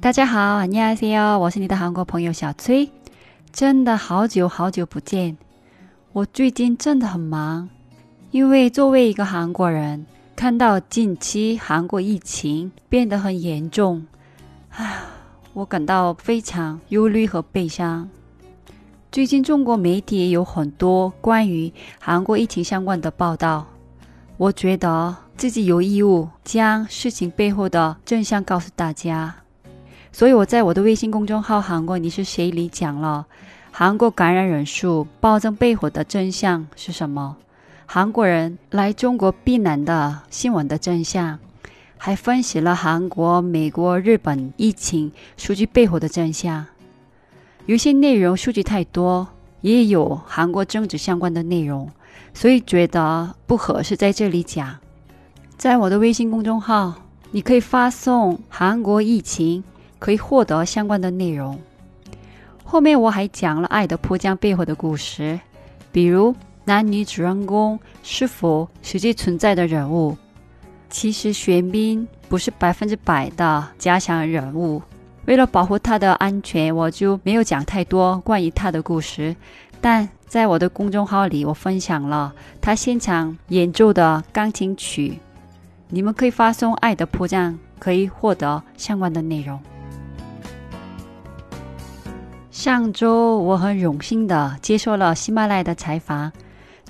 大家好，안녕하세요，我是你的韩国朋友小崔。真的好久好久不见，我最近真的很忙，因为作为一个韩国人，看到近期韩国疫情变得很严重，唉，我感到非常忧虑和悲伤。最近中国媒体也有很多关于韩国疫情相关的报道，我觉得自己有义务将事情背后的真相告诉大家。 所以我在我的微信公众号“韩国你是谁”里讲了韩国感染人数暴增背后的真相是什么，韩国人来中国避难的新闻的真相，还分析了韩国、美国、日本疫情数据背后的真相。有些内容数据太多，也有韩国政治相关的内容，所以觉得不合适在这里讲。在我的微信公众号，你可以发送“韩国疫情”。可以获得相关的内容。后面我还讲了《爱的迫降》背后的故事，比如男女主人公是否实际存在的人物。其实玄彬不是百分之百的假想人物。为了保护他的安全，我就没有讲太多关于他的故事。但在我的公众号里，我分享了他现场演奏的钢琴曲。你们可以发送《爱的迫降》，可以获得相关的内容。上周我很荣幸的接受了喜马拉雅的采访，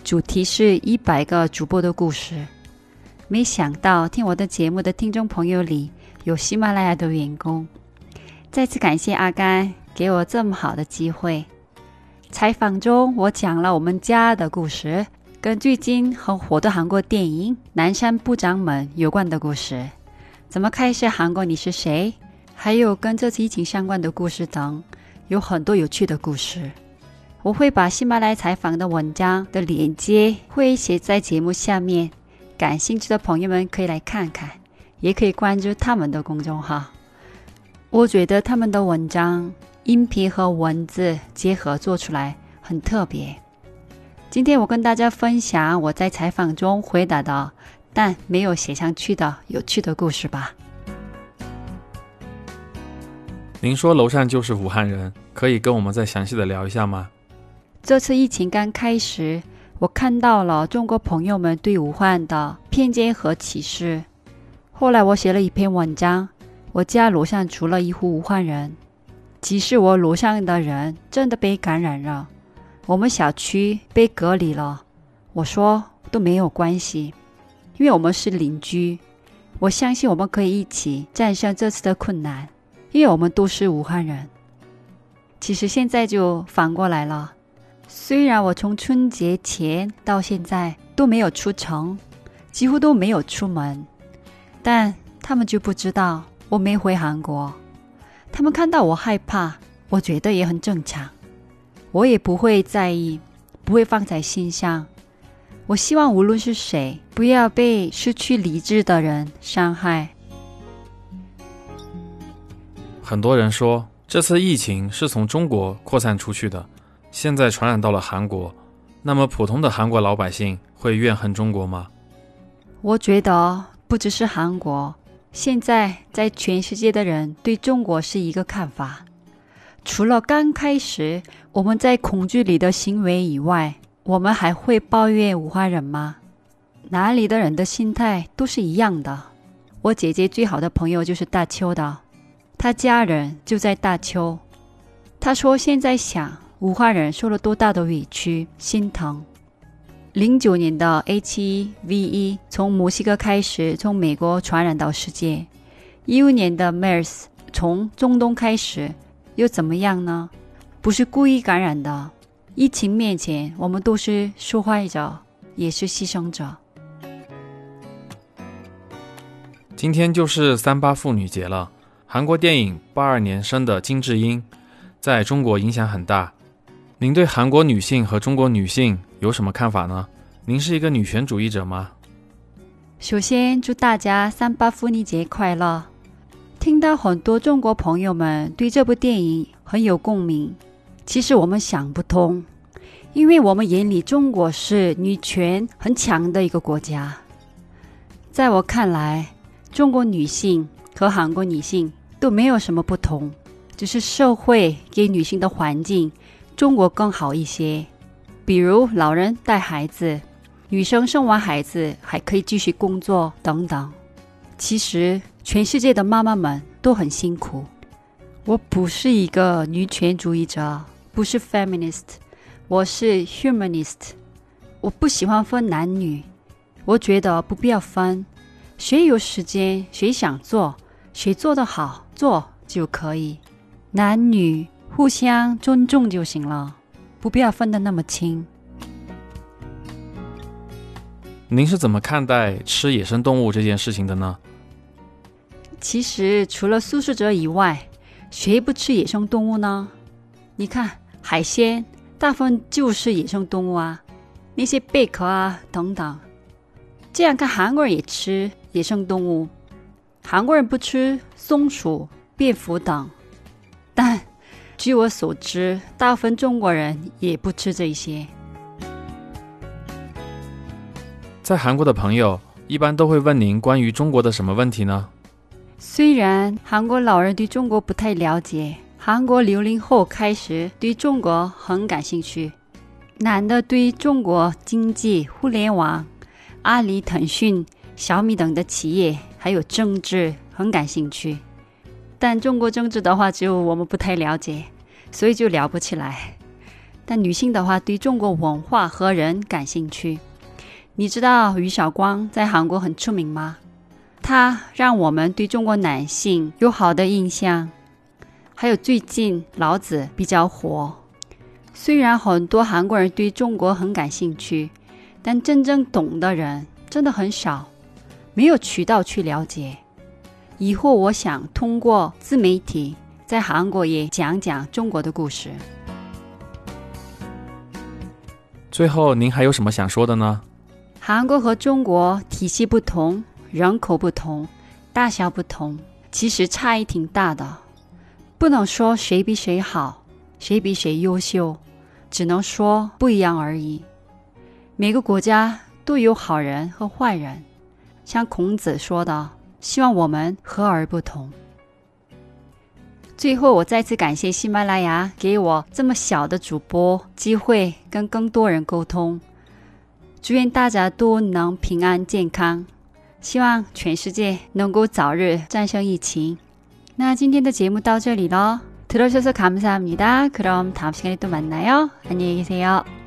主题是一百个主播的故事。没想到听我的节目的听众朋友里有喜马拉雅的员工，再次感谢阿甘给我这么好的机会。采访中我讲了我们家的故事，跟最近很火的韩国电影《南山部长们》有关的故事，怎么开始韩国你是谁，还有跟这次疫情相关的故事等。有很多有趣的故事，我会把喜马拉雅采访的文章的链接会写在节目下面，感兴趣的朋友们可以来看看，也可以关注他们的公众号。我觉得他们的文章音频和文字结合做出来很特别。今天我跟大家分享我在采访中回答的但没有写上去的有趣的故事吧。您说楼上就是武汉人，可以跟我们再详细的聊一下吗？这次疫情刚开始，我看到了中国朋友们对武汉的偏见和歧视。后来我写了一篇文章，我家楼上除了一户武汉人，即使我楼上的人真的被感染了，我们小区被隔离了，我说都没有关系，因为我们是邻居，我相信我们可以一起战胜这次的困难。因为我们都是武汉人，其实现在就反过来了。虽然我从春节前到现在都没有出城，几乎都没有出门，但他们就不知道我没回韩国。他们看到我害怕，我觉得也很正常，我也不会在意，不会放在心上。我希望无论是谁，不要被失去理智的人伤害。很多人说这次疫情是从中国扩散出去的，现在传染到了韩国，那么普通的韩国老百姓会怨恨中国吗？我觉得不只是韩国，现在在全世界的人对中国是一个看法。除了刚开始我们在恐惧里的行为以外，我们还会抱怨武汉人吗？哪里的人的心态都是一样的。我姐姐最好的朋友就是大邱的。他家人就在大邱，他说现在想武汉人受了多大的委屈，心疼。零九年的 H1V1 从墨西哥开始，从美国传染到世界。一五年的 MERS 从中东开始，又怎么样呢？不是故意感染的。疫情面前，我们都是受害者，也是牺牲者。今天就是三八妇女节了。韩国电影八二年生的金智英，在中国影响很大。您对韩国女性和中国女性有什么看法呢？您是一个女权主义者吗？首先，祝大家三八妇女节快乐！听到很多中国朋友们对这部电影很有共鸣，其实我们想不通，因为我们眼里中国是女权很强的一个国家。在我看来，中国女性和韩国女性。都没有什么不同，只是社会给女性的环境，中国更好一些。比如老人带孩子，女生生完孩子还可以继续工作等等。其实全世界的妈妈们都很辛苦。我不是一个女权主义者，不是 feminist，我是 humanist。我不喜欢分男女，我觉得不必要分。谁有时间，谁想做，谁做得好，做就可以。男女互相尊重就行了，不必要分得那么清。您是怎么看待吃野生动物这件事情的呢？其实除了素食者以外，谁不吃野生动物呢？你看海鲜，大部分就是野生动物啊，那些贝壳啊等等。这样看，韩国人也吃。野生动物，韩国人不吃松鼠、蝙蝠等，但据我所知，大部分中国人也不吃这些。在韩国的朋友一般都会问您关于中国的什么问题呢？虽然韩国老人对中国不太了解，韩国零零后开始对中国很感兴趣，男的对中国经济、互联网、阿里、腾讯。小米等的企业还有政治很感兴趣，但中国政治的话，只有我们不太了解，所以就聊不起来。但女性的话，对中国文化和人感兴趣。你知道于晓光在韩国很出名吗？他让我们对中国男性有好的印象。还有最近老子比较火，虽然很多韩国人对中国很感兴趣，但真正懂的人真的很少。没有渠道去了解，以后我想通过自媒体在韩国也讲讲中国的故事。最后，您还有什么想说的呢？韩国和中国体系不同，人口不同，大小不同，其实差异挺大的。不能说谁比谁好，谁比谁优秀，只能说不一样而已。每个国家都有好人和坏人。像孔子说的：“希望我们和而不同。”最后，我再次感谢喜马拉雅给我这么小的主播机会，跟更多人沟通。祝愿大家都能平安健康，希望全世界能够早日战胜疫情。那今天的节目到这里了，들어주셔서감사합니다그럼다음시간에또만나요안녕히계세요